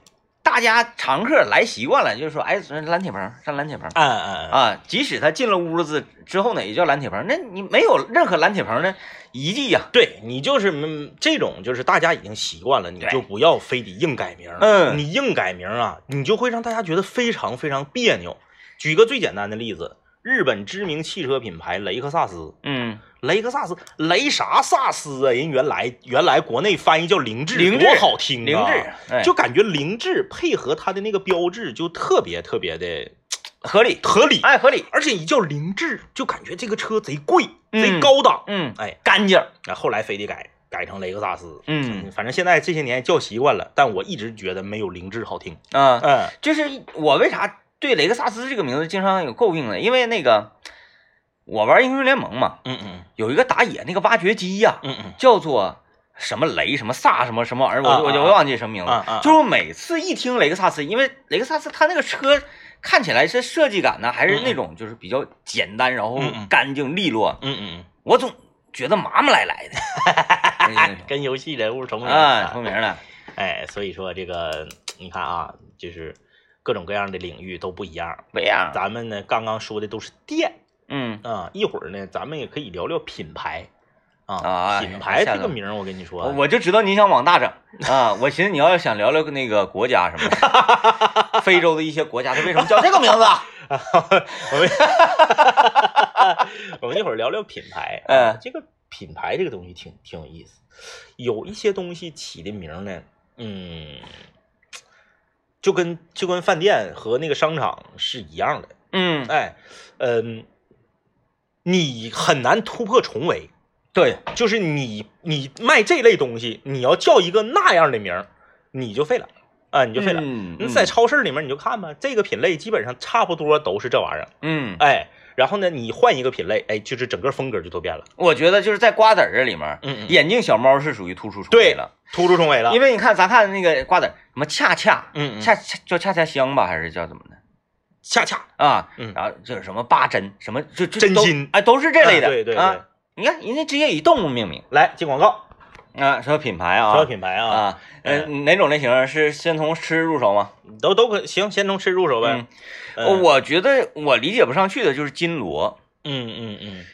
大家常客来习惯了，就是说，哎，蓝铁棚上蓝铁棚。嗯嗯嗯啊，即使他进了屋子之后呢，也叫蓝铁棚，那你没有任何蓝铁棚的遗迹呀、对你就是嗯这种，就是大家已经习惯了，你就不要非得硬改名。嗯。你硬改名啊，你就会让大家觉得非常非常别扭。举个最简单的例子，日本知名汽车品牌雷克萨斯，嗯，雷克萨斯，雷啥萨斯啊？人原来原来国内翻译叫凌志，凌志多好听啊！凌志，哎。就感觉凌志配合它的那个标志就特别特别的合理，合理，哎，合理，而且一叫凌志，就感觉这个车贼贵，嗯贼高档。嗯，哎，干净，啊，后来非得改改成雷克萨斯。嗯。反正现在这些年叫习惯了，但我一直觉得没有凌志好听。嗯，嗯。就是我为啥对雷克萨斯这个名字经常有诟病的？因为那个我玩英雄联盟嘛，嗯嗯有一个打野那个挖掘机呀、嗯嗯叫做什么雷什么萨什么什么玩意儿，我我就我忘记什么名字。啊啊啊就是每次一听雷克萨斯，因为雷克萨斯它那个车看起来是设计感呢，还是那种就是比较简单，然后干净利落，嗯嗯我总觉得麻麻赖赖的。<laughs> 嗯，<laughs> 跟游戏人物重名啊，重名了。哎，所以说这个你看啊，就是各种各样的领域都不一样。不一样。咱们呢刚刚说的都是店嗯啊，一会儿呢咱们也可以聊聊品牌啊。啊品牌这个名儿，我跟你说，我我就知道你想往大整啊！我寻思你要想聊聊那个国家什么的，非洲的一些国家，它为什么叫这个名字啊？<laughs> 我们我们一会儿聊聊品牌。嗯啊，这个品牌这个东西挺挺有意思，有一些东西起的名呢，嗯，就跟就跟饭店和那个商场是一样的。嗯，哎，嗯，你很难突破重围，对，就是你你卖这类东西，你要叫一个那样的名儿，你就废了啊，你就废了。嗯你在超市里面你就看吧，这个品类基本上差不多都是这玩意儿，嗯，哎，然后呢，你换一个品类，哎，就是整个风格就都变了，我觉得就是在瓜子儿这里面，嗯嗯眼镜小猫是属于突出重对围了，突出重围了。因为你看咱看那个瓜子儿，什么恰恰，嗯嗯恰恰叫恰恰香吧，还是叫怎么的恰恰啊？嗯然后就是什么八珍，什么就就都真心哎，都是这类的，啊对对对啊。你看人家直接以动物命名来进广告，啊，说品牌啊，说品牌啊，啊，呃，哪种类型是先从吃入手吗？都都可行，先从吃入手呗。嗯。嗯。我觉得我理解不上去的就是金锣。嗯嗯嗯。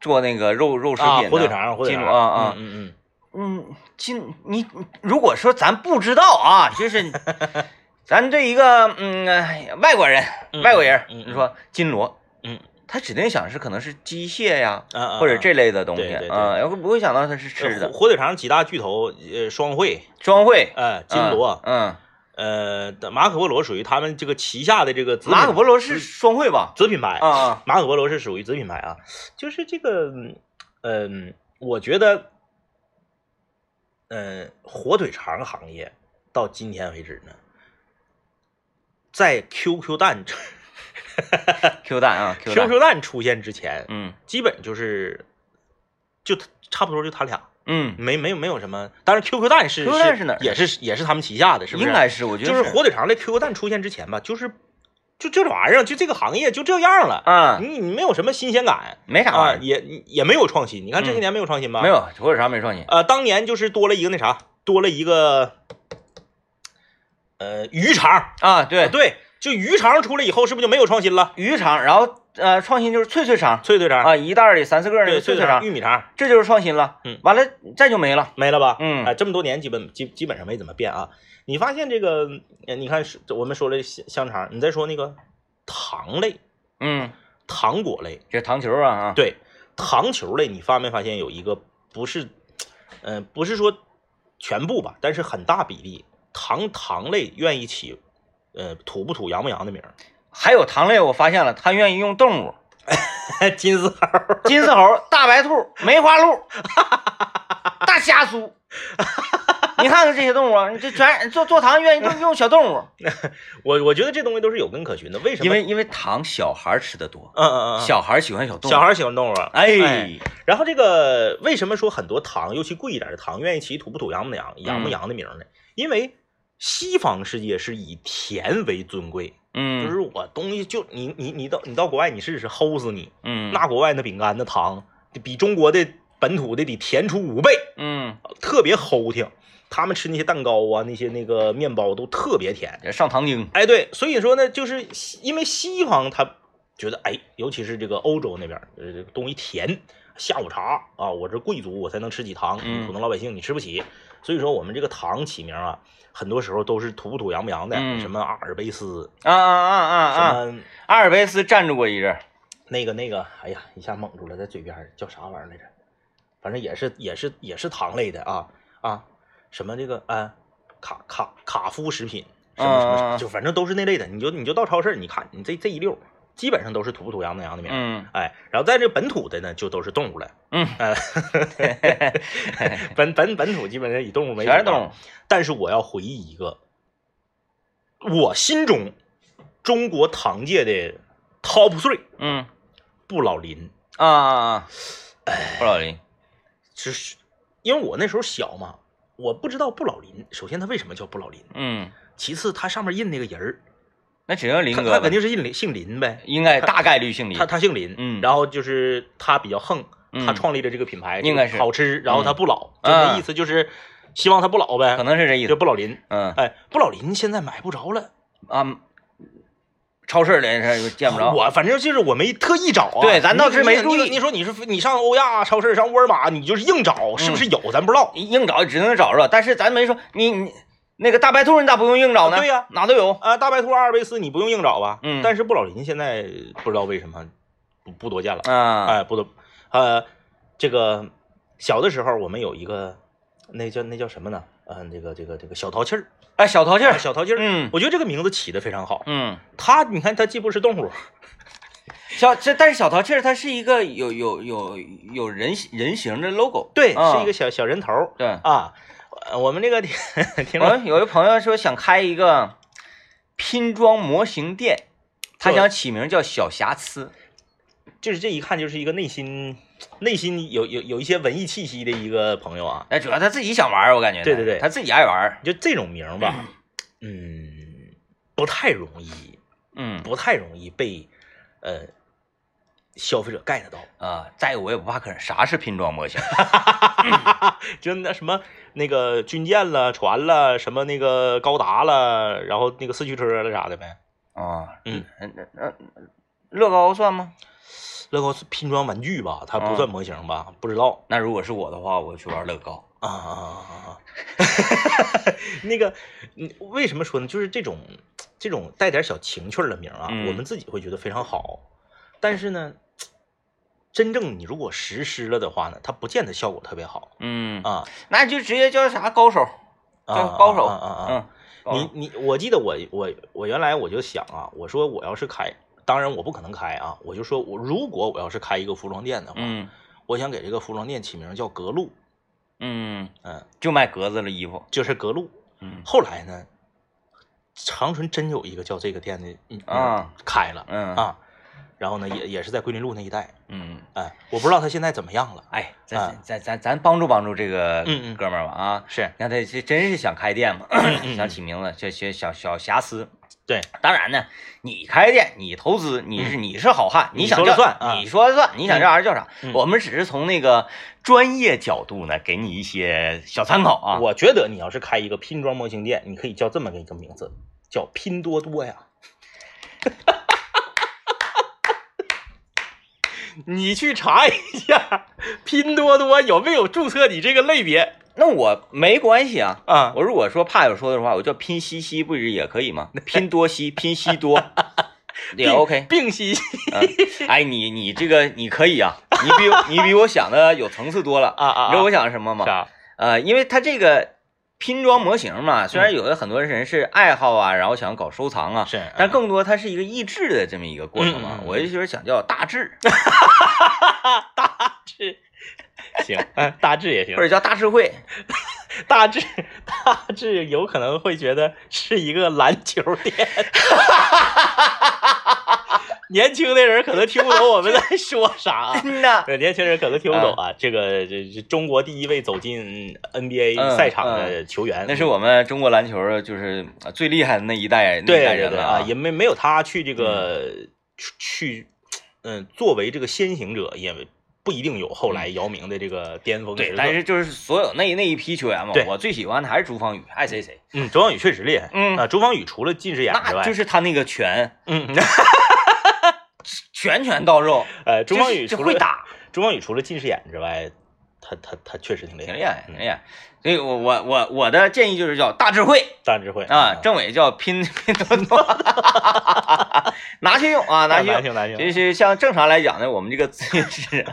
做那个肉肉食啊，品的火腿肠，火腿肠。金锣啊啊，嗯嗯。嗯，金你如果说咱不知道啊，就是 <laughs> 咱对一个嗯哎外国人嗯外国人，嗯嗯你说金锣，嗯，他指定想是可能是机械呀，或者这类的东西啊，要不不会想到它是吃呃的。火腿肠几大巨头，呃，双汇，双汇，呃，金锣，嗯，呃，马可波罗属于他们这个旗下的这个马可波罗是双汇吧？子品牌啊啊，马可波罗是属于子品牌啊，就是这个，嗯、我觉得，嗯、火腿肠行业到今天为止呢，在 QQ 蛋 <laughs> Q 蛋啊，Q 蛋，QQ 蛋出现之前，嗯基本就是就差不多就他俩，嗯，没没有没有什么，当然 QQ 蛋是 QQ 蛋是哪儿也是也是他们旗下的，是不是？应该是，我觉得就是火腿肠的 QQ 蛋出现之前吧，就是就这玩意儿，就这个行业就这样了。啊，你你没有什么新鲜感啊，没啥也也没有创新。你看这些嗯年没有创新吧？没。有火腿肠没创新，呃，当年就是多了一个那啥，多了一个呃鱼肠。啊，对，对，就鱼肠出来以后，是不是就没有创新了？鱼肠，然后呃，创新就是脆脆肠脆脆肠，啊，一袋儿里三四个那对，个脆脆肠，玉米肠这就是创新了。嗯完了再就没了。没了吧？嗯哎，这么多年基本基基本上没怎么变啊。你发现这个，呃你看是我们说了香香肠，你再说那个糖类、嗯，糖果类，这糖球啊啊，对，糖球类，你发没发现有一个不是，呃，不是说全部吧，但是很大比例糖糖类愿意起，呃，土不土、洋不洋的名儿。<laughs> 还有糖类，我发现了，他愿意用动物，<laughs> 金丝猴，金丝猴、大白兔、梅花鹿、<laughs> 大虾酥。你看看这些动物啊，你这全做做糖愿意用用小动物，我我觉得这东西都是有根可循的。为什么？因为因为糖小孩吃的多，嗯嗯嗯，小孩喜欢小动物。小孩喜欢动物啊。哎，然后这个为什么说很多糖，尤其贵一点的糖，愿意起土不土洋不洋洋不洋的名呢？因为西方世界是以甜为尊贵，嗯，就是我东西就你你你到你到国外你试试齁死你，嗯，那国外那饼干那糖比中国的本土的得甜出五倍，嗯，特别齁挺。他们吃那些蛋糕啊，那些那个面包都特别甜，上糖精。哎，对，所以说呢，就是因为西方他觉得，哎，尤其是这个欧洲那边，呃，东西甜，下午茶啊，我这贵族我才能吃起糖，嗯普通老百姓你吃不起。所以说我们这个糖起名啊，很多时候都是土不土洋不洋的，嗯什么阿尔卑斯，啊啊啊啊啊！什么阿尔卑斯站住过一阵儿，那个那个，哎呀，一下蒙住了，在嘴边儿叫啥玩意儿来着？反正也是也是也是糖类的啊啊，什么这个啊。卡卡卡夫食品什么什么什么，就反正都是那类的。你就你就到超市，你看你这这一溜，基本上都是土不土洋不洋的名。嗯，哎，然后在这本土的呢，就都是动物了。嗯，呃，<laughs> <laughs> 本 <laughs> 本本土基本上以动物为主。全是动物。但是我要回忆一个，我心中中国糖界的 top three，嗯不老林。啊啊啊！不老林，就是因为我那时候小嘛。我不知道不老林，首先它为什么叫不老林？嗯，其次它上面印那个人儿，那只能林哥，他肯定是姓林，姓林呗，应该大概率姓林。他他姓林，嗯，然后就是他比较横，他创立了这个品牌，应该是好吃，然后他不老，嗯就那意思就是希望他不老呗，可能是这意思，就不老林，嗯，哎，不老林现在买不着了啊。超市里是见不着，我反正就是我没特意找啊。对，咱倒是没注意。你说你是你上欧亚超市、上沃尔玛，你就是硬找，是不是有？咱不知道。硬找只能找着，但是咱没说你你那个大白兔，你咋不用硬找呢？对呀，哪都有啊。大白兔、阿尔卑斯你不用硬找吧？嗯。但是布老林现在不知道为什么不不多见了啊。哎，不多。呃，这个小的时候我们有一个那叫那叫什么呢？嗯，这个这个这个小淘气儿。哎，小淘气儿，小淘气儿，嗯，我觉得这个名字起的非常好，嗯，它你看它既不是动物，<laughs> 小这但是小淘气儿它是一个有有有有人人形的 logo，对，是一个小小人头，对啊，我们这个听我有一朋友说想开一个拼装模型店，他想起名叫小瑕疵，就是这一看就是一个内心内心有有有一些文艺气息的一个朋友啊，哎，主要他自己想玩，我感觉，对对对，他自己爱玩，就这种名吧，<clears throat> 嗯，不太容易，嗯，不太容易被呃消费者 get 到啊。再一个，我也不怕坑，啥是拼装模型？<laughs> <laughs> 就那什么那个军舰了、船了，什么那个高达了，然后那个四驱车了啥的呗。啊，嗯，那那乐高算吗？乐高是拼装玩具吧，它不算模型吧？不知道。那如果是我的话，我去玩乐高啊啊啊啊！<laughs> 那个，为什么说呢？就是这种这种带点小情趣的名啊，嗯、我们自己会觉得非常好。但是呢，真正你如果实施了的话呢，它不见得效果特别好。嗯。啊，那就直接叫啥高手，叫高手。啊啊啊！你你，我记得我我我原来我就想啊，我说我要是开。当然我不可能开啊，我就说我如果我要是开一个服装店的话，嗯，我想给这个服装店起名叫格路，嗯。嗯，就卖格子的衣服，就是格路。嗯，后来呢，长春真有一个叫这个店的，嗯啊，开了，嗯。啊，然后呢也也是在桂林路那一带，嗯，哎，我不知道他现在怎么样了，哎，咱咱咱咱帮助帮助这个哥们儿吧啊，是，你看他这真是想开店嘛，嗯 <clears throat> 想起名字叫小小小瑕疵。对，当然呢，你开店，你投资，你是你是好汉，你想叫算，你说了算，你想这玩意儿叫啥？嗯。我们只是从那个专业角度呢，给你一些小参考啊。我觉得你要是开一个拼装模型店，你可以叫这么个一个名字，叫拼多多呀。你去查一下拼多多有没有注册你这个类别。那我没关系啊啊！我如果说怕有说的话，我叫拼夕夕，不是也可以吗？那 <laughs> 拼多西，拼夕多 <laughs> 也 OK。并西西，哎，你你这个你可以啊，你比你比我想的有层次多了啊啊！你知道我想什么吗？啊？呃，因为它这个拼装模型嘛，虽然有的很多人是爱好啊，然后想搞收藏啊，是，但更多它是一个益智的这么一个过程嘛。我就是想叫大智，<laughs> 大智行，嗯大智也行或，者叫大智慧。<laughs> 大智大智有可能会觉得是一个篮球店。<laughs> <laughs> 年轻的人可能听不懂我们在 <laughs> 说啥啊。<laughs> 嗯呐，对，年轻人可能听不懂啊。这个这这中国第一位走进 NBA 嗯赛场的球员，那是我们中国篮球就是最厉害的那一代那一代人了啊，也没没有他去这个去，嗯，作为这个先行者，也不一定有后来姚明的这个巅峰时对，但是就是所有那那一批球员嘛，我最喜欢的还是朱芳雨，爱谁谁。嗯，朱芳雨确实厉害。嗯。啊，朱芳雨除了近视眼之那外，就是他那个拳。嗯，拳拳到肉，呃，朱芳雨除了会，打，朱芳雨除了近视眼之外，他他他确实挺厉害，挺厉害，嗯挺厉害。所以我我我我的建议就是叫大智慧大智慧啊，政委叫拼拼多多，<laughs> 拿去用啊，拿去用。难听难听。就是像正常来讲呢，我们这个自信是，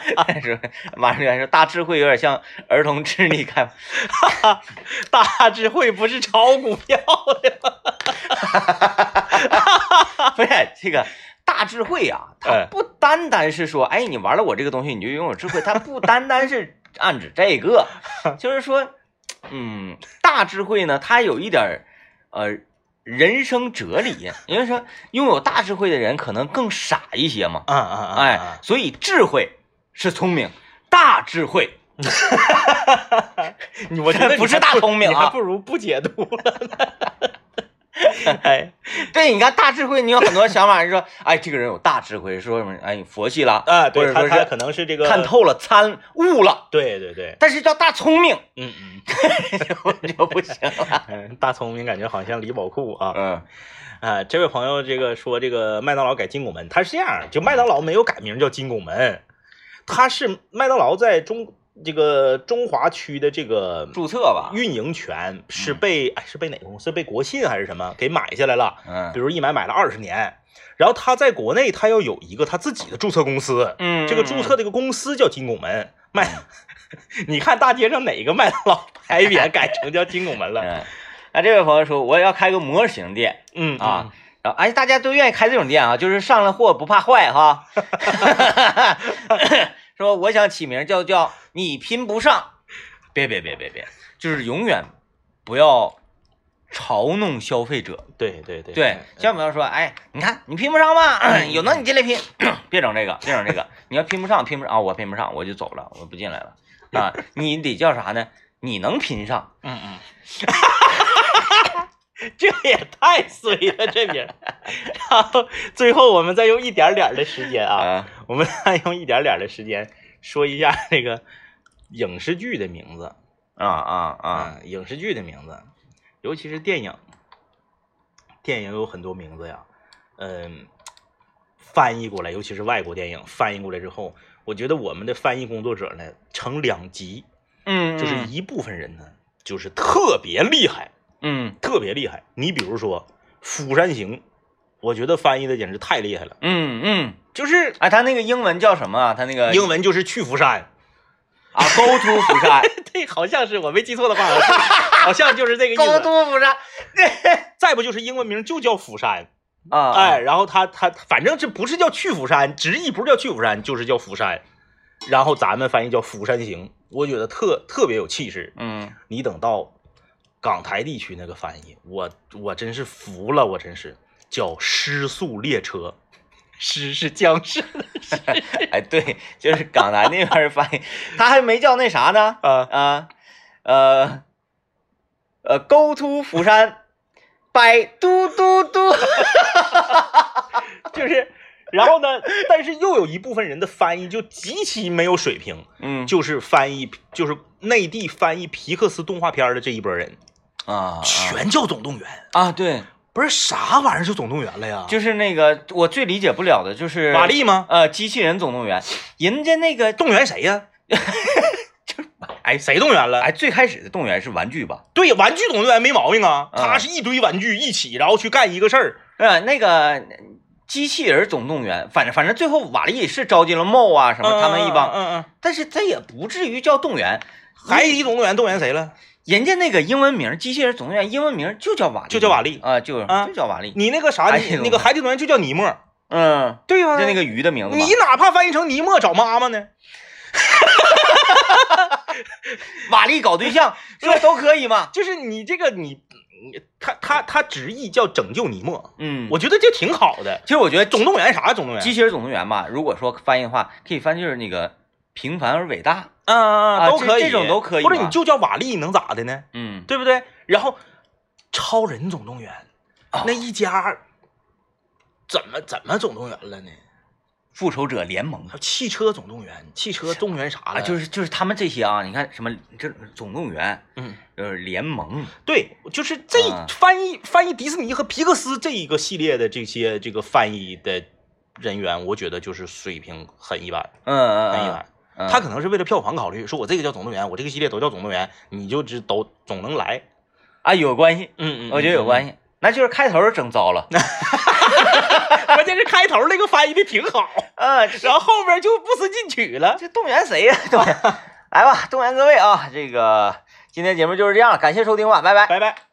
<laughs> 说马上就来说大智慧有点像儿童智力开发，大智慧不是炒股票的吗？<laughs> 不是这个大智慧啊，它哎不单单是说，哎，你玩了我这个东西你就拥有智慧，它不单单是暗指这个，就是说，嗯，大智慧呢，它有一点呃人生哲理，因为说拥有大智慧的人可能更傻一些嘛，啊啊啊！哎啊，所以智慧是聪明，大智慧 <laughs> 你我觉得你 <laughs> 不是大聪明啊你还不如不解读了呢。<laughs> 哎对，你看大智慧，你有很多想法，是说，哎，这个人有大智慧，说什么，哎，佛系了，啊，或对他他者说是可能是这个看，透了，参悟了，对对对，但是叫大聪明嗯嗯就就不行了。嗯，大聪明感觉好像李宝库啊嗯啊！这位朋友这个说这个麦当劳改金拱门，他是这样，就麦当劳没有改名叫金拱门，他是麦当劳在中这个中华区的这个注册吧，运营权是被哎是被哪个公司？被国信还是什么？给买下来了？嗯。比如一买买了二十年，然后他在国内他要有一个他自己的注册公司，嗯，这个注册这个公司叫金拱门。麦。<laughs> 你看大街上哪个麦当劳牌匾 <laughs> 改成叫金拱门了？嗯，那这位朋友说，我要开个模型店。嗯啊，然后哎，大家都愿意开这种店啊，就是上了货不怕坏哈。<laughs> 说我想起名叫叫你拼不上，别别别别别，就是永远不要嘲弄消费者。对对对对，像比方说，哎，你看你拼不上吧，有能你进来拼，别整这个，别整这个。你要拼不上，拼不上啊，我拼不上，我就走了，我不进来了啊。你得叫啥呢？你能拼上，嗯嗯，<laughs> 这也太衰了，这名。然后最后我们再用一点点的时间啊，啊，我们再用一点点的时间说一下那个影视剧的名字啊啊啊，啊，影视剧的名字，尤其是电影，电影有很多名字呀，嗯，翻译过来，尤其是外国电影翻译过来之后，我觉得我们的翻译工作者呢，成两极，嗯，就是一部分人呢，就是特别厉害，嗯。特别厉害。你比如说《釜山行》，我觉得翻译的简直太厉害了，嗯嗯，就是哎，他那个英文叫什么啊？他那个英文就是去釜山，啊，Go to 釜山。<laughs> 对，好像是我没记错的话，好像 <laughs> 就是这个意思，Go。to 釜山。<laughs> 再不就是英文名就叫釜山，啊，哎，，然后他他反正这不是叫去釜山，直译不是叫去釜山，就是叫釜山，然后咱们翻译叫《釜山行》，我觉得特特别有气势。嗯。你等到港台地区那个翻译，我我真是服了，我真是叫《失速列车》，失是僵尸 <laughs> 哎，对，就是港台那边儿翻译，他还没叫那啥呢，啊，啊，呃，呃，Go to 釜山，拜嘟嘟嘟，<laughs> 就是，然后呢，但是又有一部分人的翻译就极其没有水平，嗯，就是翻译就是内地翻译皮克斯动画片的这一波人，啊全叫总动员。啊，对，不是啥玩意儿就总动员了呀？就是那个我最理解不了的就是瓦力吗？呃，机器人总动员，人家那个动员谁呀？<laughs> 哎，谁动员了？哎，最开始的动员是玩具吧？对，玩具总动员没毛病啊，嗯他是一堆玩具一起，然后去干一个事儿。呃，那个机器人总动员，反正反正最后瓦力是招进了茂啊什么他们一帮，嗯嗯，但是这也不至于叫动员。海底总动员动员谁了？人家那个英文名《机器人总动员》英文名就叫瓦力，就叫瓦力啊，就啊就叫瓦力。你那个啥，那个海底总动员就叫尼莫，嗯，对吧？就那个鱼的名字你。哪怕翻译成尼莫找妈妈呢？<laughs> 瓦力搞对象，<laughs> 这都可以嘛？就是你这个你，你他他他直译叫拯救尼莫，嗯，我觉得这挺好的。其实我觉得总动员啥？总动员？机器人总动员吧，如果说翻译的话，可以翻就是那个平凡而伟大。嗯都可以，这这种都可以或者你就叫瓦力，能咋的呢？嗯，对不对？然后超人总动员哦那一家怎么怎么总动员了呢？复仇者联盟汽车总动员，汽车动员啥啊，了？就是就是他们这些啊，你看什么这总动员，嗯，呃联盟，对，就是这啊翻译翻译迪士尼和皮克斯这一个系列的这些这个翻译的人员，我觉得就是水平很一般，嗯嗯嗯很一般。嗯，他可能是为了票房考虑，说我这个叫总动员，我这个系列都叫总动员，你就只都总能来。啊有关系，嗯嗯我觉得有关系。系，那就是开头整糟了，<laughs> 关键是开头那个翻译的挺好，嗯，然后后边就不思进取了。这动员谁呀？动员，来吧，动员各位啊！这个今天节目就是这样，感谢收听吧，拜拜。拜拜。